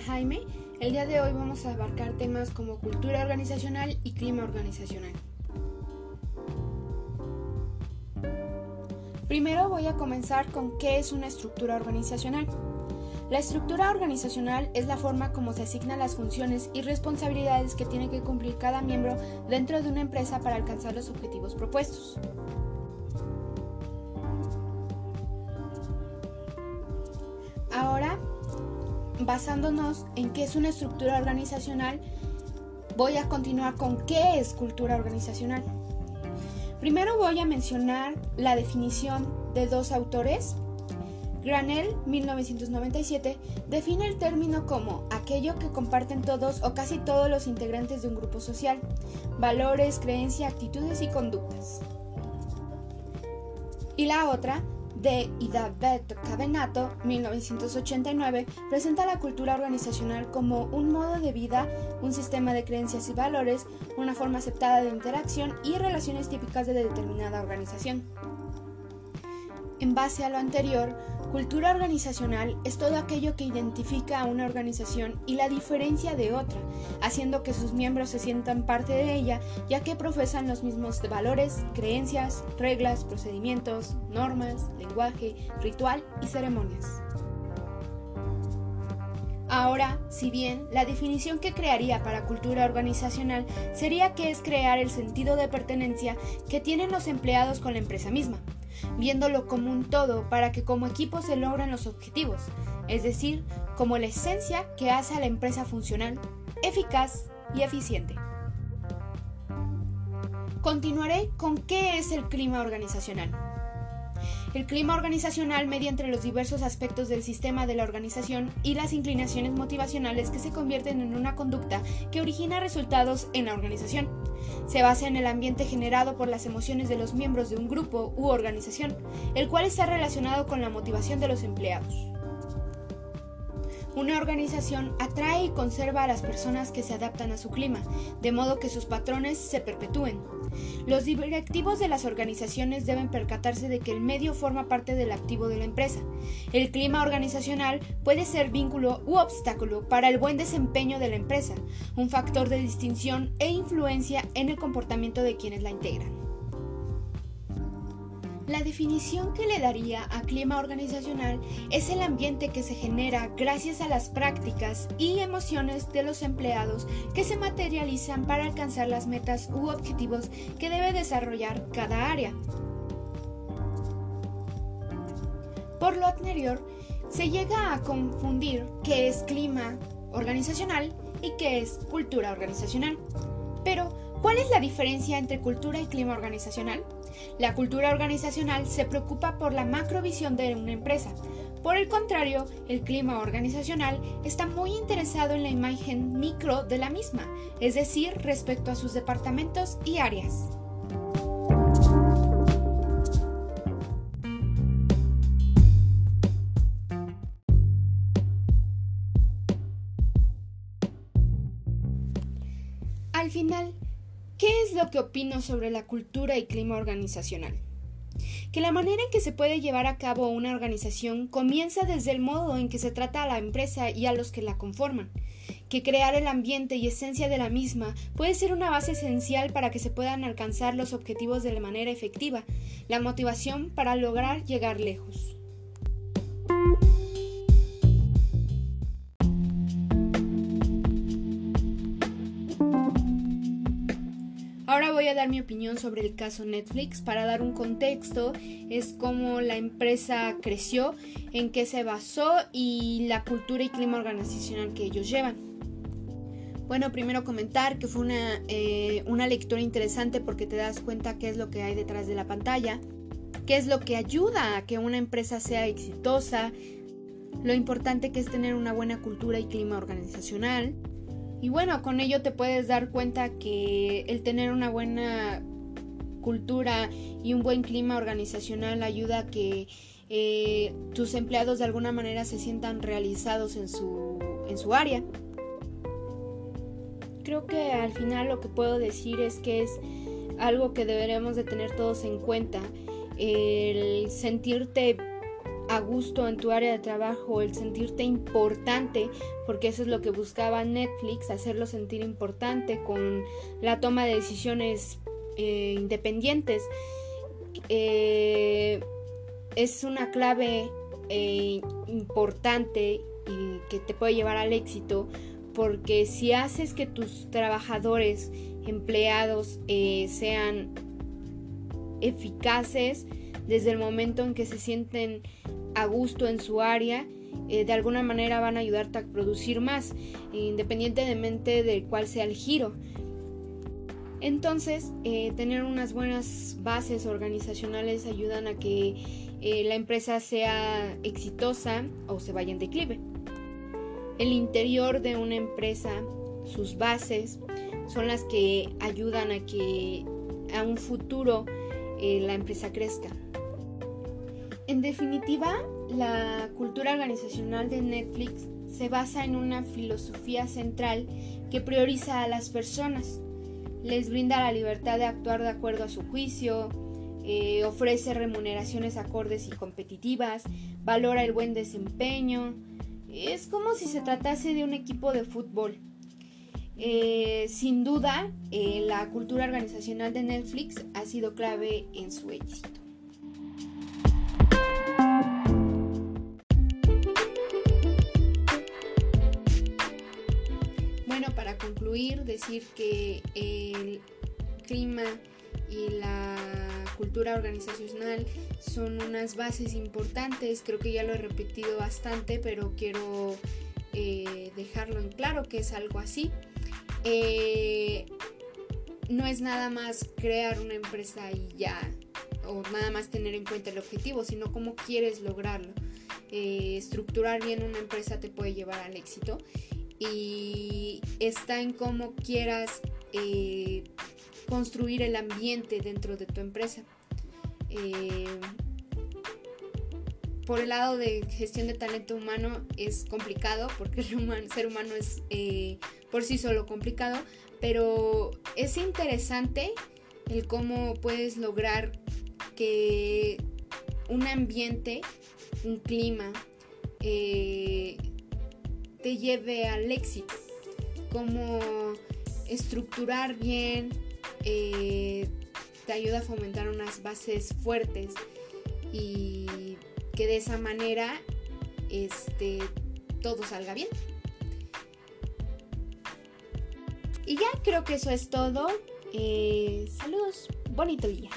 Jaime. El día de hoy vamos a abarcar temas como cultura organizacional y clima organizacional. Primero voy a comenzar con qué es una estructura organizacional. La estructura organizacional es la forma como se asignan las funciones y responsabilidades que tiene que cumplir cada miembro dentro de una empresa para alcanzar los objetivos propuestos. Basándonos en qué es una estructura organizacional, voy a continuar con qué es cultura organizacional. Primero voy a mencionar la definición de dos autores. Granell, 1997, define el término como aquello que comparten todos o casi todos los integrantes de un grupo social, valores, creencias, actitudes y conductas. Y la otra de Idabet Cavenato, 1989, presenta la cultura organizacional como un modo de vida, un sistema de creencias y valores, una forma aceptada de interacción y relaciones típicas de determinada organización. En base a lo anterior, cultura organizacional es todo aquello que identifica a una organización y la diferencia de otra, haciendo que sus miembros se sientan parte de ella, ya que profesan los mismos valores, creencias, reglas, procedimientos, normas, lenguaje, ritual y ceremonias. Ahora, si bien la definición que crearía para cultura organizacional sería que es crear el sentido de pertenencia que tienen los empleados con la empresa misma, viéndolo como un todo para que como equipo se logren los objetivos, es decir, como la esencia que hace a la empresa funcional, eficaz y eficiente. Continuaré con qué es el clima organizacional. El clima organizacional media entre los diversos aspectos del sistema de la organización y las inclinaciones motivacionales que se convierten en una conducta que origina resultados en la organización. Se basa en el ambiente generado por las emociones de los miembros de un grupo u organización, el cual está relacionado con la motivación de los empleados. Una organización atrae y conserva a las personas que se adaptan a su clima, de modo que sus patrones se perpetúen. Los directivos de las organizaciones deben percatarse de que el medio forma parte del activo de la empresa. El clima organizacional puede ser vínculo u obstáculo para el buen desempeño de la empresa, un factor de distinción e influencia en el comportamiento de quienes la integran. La definición que le daría a clima organizacional es el ambiente que se genera gracias a las prácticas y emociones de los empleados que se materializan para alcanzar las metas u objetivos que debe desarrollar cada área. Por lo anterior, se llega a confundir qué es clima organizacional y qué es cultura organizacional. Pero, ¿cuál es la diferencia entre cultura y clima organizacional? La cultura organizacional se preocupa por la macrovisión de una empresa. Por el contrario, el clima organizacional está muy interesado en la imagen micro de la misma, es decir, respecto a sus departamentos y áreas. Que opino sobre la cultura y clima organizacional? Que la manera en que se puede llevar a cabo una organización comienza desde el modo en que se trata a la empresa y a los que la conforman, que crear el ambiente y esencia de la misma puede ser una base esencial para que se puedan alcanzar los objetivos de manera efectiva, la motivación para lograr llegar lejos. Voy a dar mi opinión sobre el caso Netflix. Para dar un contexto, es cómo la empresa creció, en qué se basó y la cultura y clima organizacional que ellos llevan. Bueno, primero comentar que fue una, eh, una lectura interesante porque te das cuenta qué es lo que hay detrás de la pantalla, qué es lo que ayuda a que una empresa sea exitosa, lo importante que es tener una buena cultura y clima organizacional, y bueno, con ello te puedes dar cuenta que el tener una buena cultura y un buen clima organizacional ayuda a que eh, tus empleados de alguna manera se sientan realizados en su, en su área. Creo que al final lo que puedo decir es que es algo que deberemos de tener todos en cuenta. El sentirte a gusto en tu área de trabajo, el sentirte importante, porque eso es lo que buscaba Netflix, hacerlo sentir importante con la toma de decisiones eh, independientes. Eh, es una clave eh, importante y que te puede llevar al éxito porque si haces que tus trabajadores, empleados sean eficaces desde el momento en que se sienten a gusto en su área, de alguna manera van a ayudarte a producir más, independientemente de cuál sea el giro. Entonces, eh, tener unas buenas bases organizacionales ayudan a que eh, la empresa sea exitosa o se vaya en declive. El interior de una empresa, sus bases, son las que ayudan a que a un futuro eh, la empresa crezca. En definitiva, la cultura organizacional de Netflix se basa en una filosofía central que prioriza a las personas les brinda la libertad de actuar de acuerdo a su juicio, eh, ofrece remuneraciones acordes y competitivas, valora el buen desempeño. Es como si se tratase de un equipo de fútbol. Eh, sin duda, eh, la cultura organizacional de Netflix ha sido clave en su éxito. Decir que el clima y la cultura organizacional son unas bases importantes. Creo que ya lo he repetido bastante, pero quiero eh, dejarlo en claro que es algo así. Eh, no es nada más crear una empresa y ya, o nada más tener en cuenta el objetivo, sino cómo quieres lograrlo. Eh, estructurar bien una empresa te puede llevar al éxito y está en cómo quieras eh, construir el ambiente dentro de tu empresa. Eh, por el lado de gestión de talento humano es complicado porque el ser humano es eh, por sí solo complicado, pero es interesante el cómo puedes lograr que un ambiente, un clima, te lleve al éxito, cómo estructurar bien, eh, te ayuda a fomentar unas bases fuertes y que de esa manera este, todo salga bien. Y ya creo que eso es todo. Eh, saludos, bonito día.